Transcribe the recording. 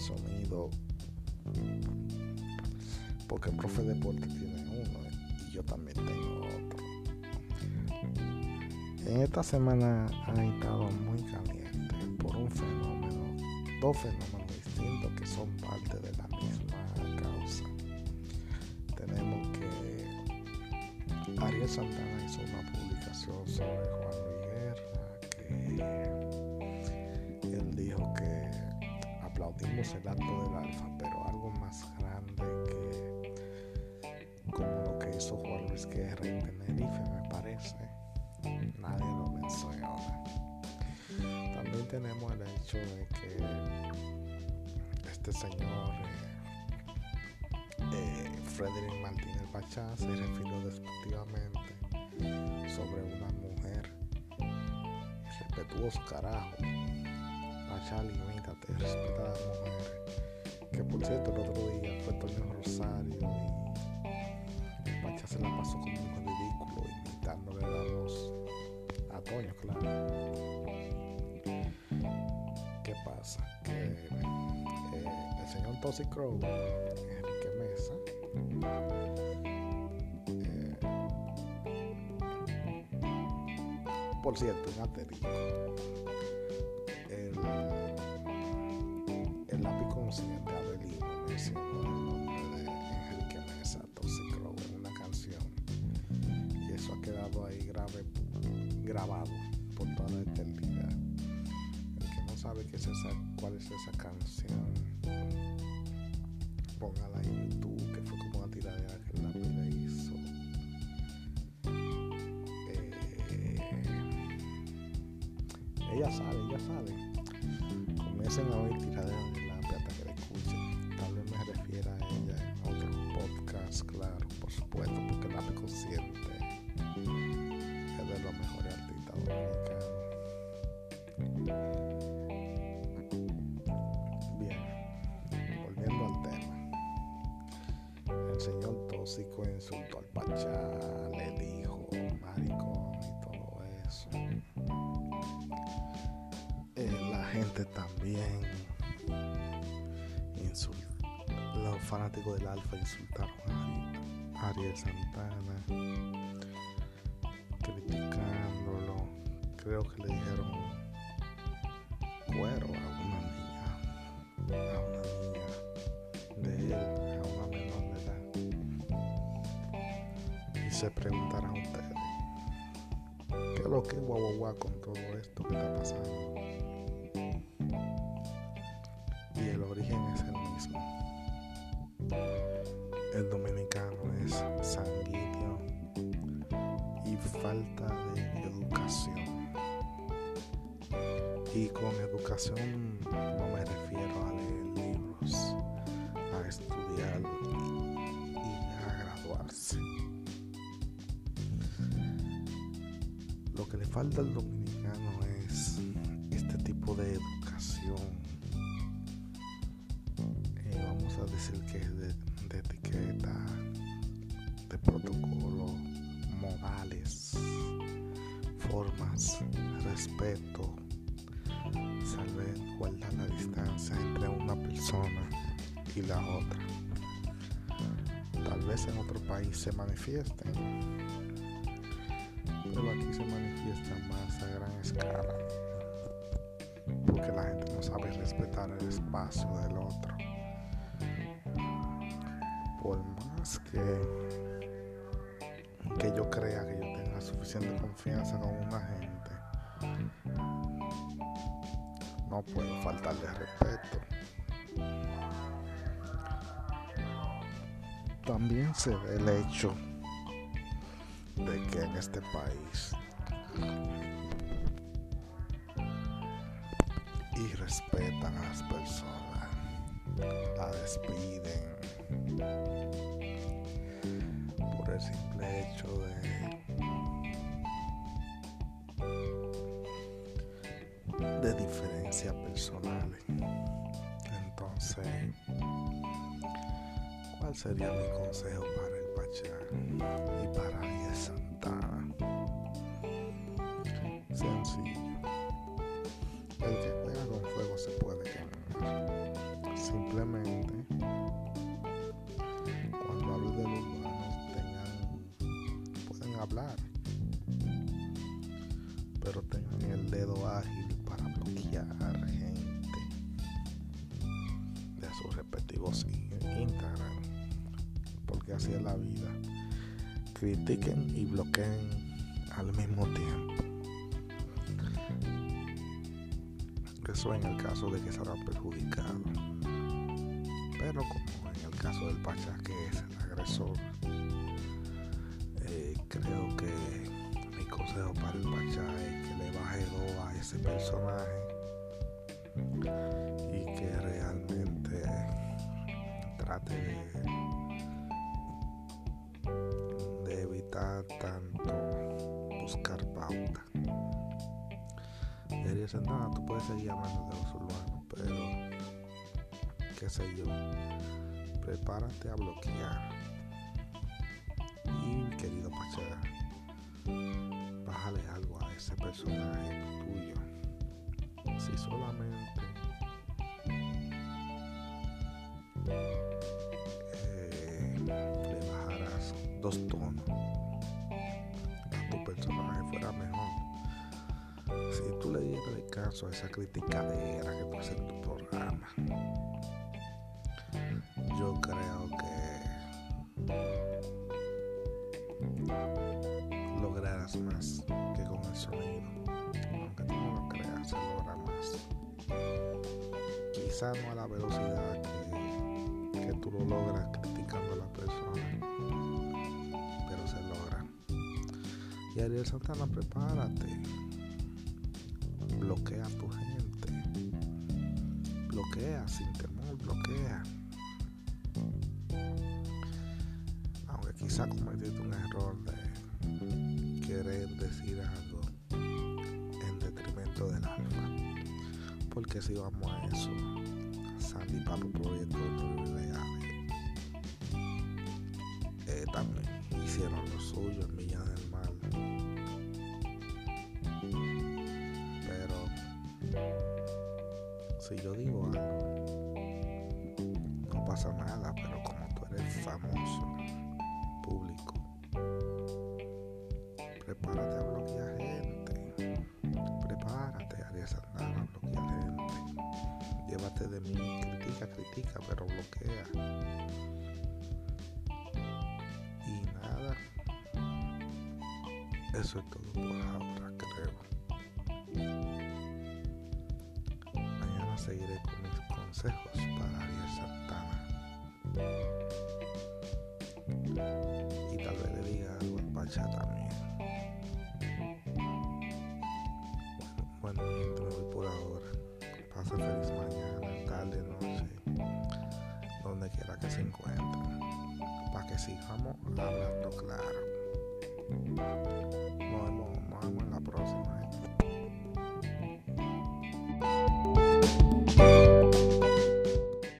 sonido porque el profe de deporte tiene uno y yo también tengo otro. En esta semana ha estado muy caliente por un fenómeno, dos fenómenos distintos que son parte de la misma causa. Tenemos que Ariel Santana hizo una publicación sobre Juan Luis Guerra aplaudimos el acto del alfa, pero algo más grande que como lo que hizo Juan Luis Guerra en Tenerife me parece nadie lo menciona. También tenemos el hecho de que este señor eh, eh, Frederick Martínez Pachá se refirió despectivamente sobre una mujer respetuoso carajo. Pachá, limítate, respeta a la mujer. Que por cierto, el otro día fue Toño Rosario y Pachá se la pasó como un ridículo imitándole la voz a Toño, claro. ¿Qué pasa? Que eh, el señor Tosi Crow, Enrique Mesa, eh, por cierto, un asterisco. Ahí grave, grabado por toda la eternidad. El que no sabe qué es esa, cuál es esa canción, póngala en YouTube, que fue como una tiradera que lápiz le hizo. Eh, ella sabe, ella sabe. Comiencen a oír tiraderas de lápiz hasta que la escuchen. Tal vez me refiera a ella en otro podcast, claro, por supuesto, porque lápiz consciente es de los mejores artistas dominicanos. Bien, volviendo al tema. El señor tóxico insultó al Pachá, le dijo maricón y todo eso. Eh, la gente también insultó. Los fanáticos del Alfa insultaron a Ari- Ariel Santana, Creo que le dijeron cuero a una niña, a una niña de él, a una menor de edad. Y se preguntarán ustedes, ¿qué es lo que guau con todo esto que está pasando? Y el origen es el mismo. El dominicano Y con educación no me refiero a leer libros, a estudiar y, a graduarse. Lo que le falta al dominicano es este tipo de educación. Eh, vamos a decir que es de etiqueta, de protocolo, modales, formas, respeto, saber guardar la distancia entre una persona y la otra. Tal vez en otro país se manifiesten, pero aquí se manifiesta más a gran escala, porque la gente no sabe respetar el espacio del otro. Por más que, que yo crea que yo tenga suficiente confianza con una gente, no puedo faltarle respeto. También se ve el hecho de que en este país y respetan a las personas, la despiden por el simple hecho de experiencia personal. Entonces, ¿cuál sería mi consejo para el Pachá y para Díaz Santana? Sencillo. El que juega con fuego se puede quemar. Simplemente, cuando hablo de los humanos, tengan, pueden hablar, pero tengan el dedo ágil Instagram, porque así es la vida. Critiquen y bloqueen al mismo tiempo. Eso en el caso de que se habrá perjudicado. Pero como en el caso del Pachá, que es el agresor, eh, creo que mi consejo para el Pachá es que le baje dos a ese personaje y que realmente trate de, evitar tanto buscar pauta. Y Ariel Santana, tú puedes seguir hablando de los urbanos, pero qué sé yo, prepárate a bloquear. Y querido Pachá, bájale algo a ese personaje dos tonos a tu personaje fuera mejor. Si tú le dieras caso a esa criticadera que haces en tu programa, yo creo que lograrás más que con el sonido. Aunque tú no lo creas, se logra más. Quizá no a la velocidad que, que tú lo logras criticando a la persona. Y Ariel Santana, prepárate. Bloquea a tu gente. Bloquea sin temor, bloquea. Aunque quizá cometiste un error de querer decir algo en detrimento del alfa. Porque si vamos a eso, Sandy Papo Proyecto Legales eh, también hicieron lo suyo en Villa si yo digo algo, no pasa nada, pero como tú eres famoso, público, prepárate a bloquear gente. Prepárate, Ariel Santana, a bloquear gente. Llévate de mí, critica, critica, pero bloquea. Y nada, eso es todo por ahora, creo. Seguiré con mis consejos para Ariel Santana. Y tal vez le diga algo al Pacha también. Bueno, bueno, gente, me voy por ahora. Pasa feliz mañana, tarde, noche, donde quiera que se encuentren. Para que sigamos hablando claro. Nos vemos, nos vemos en la próxima. gente.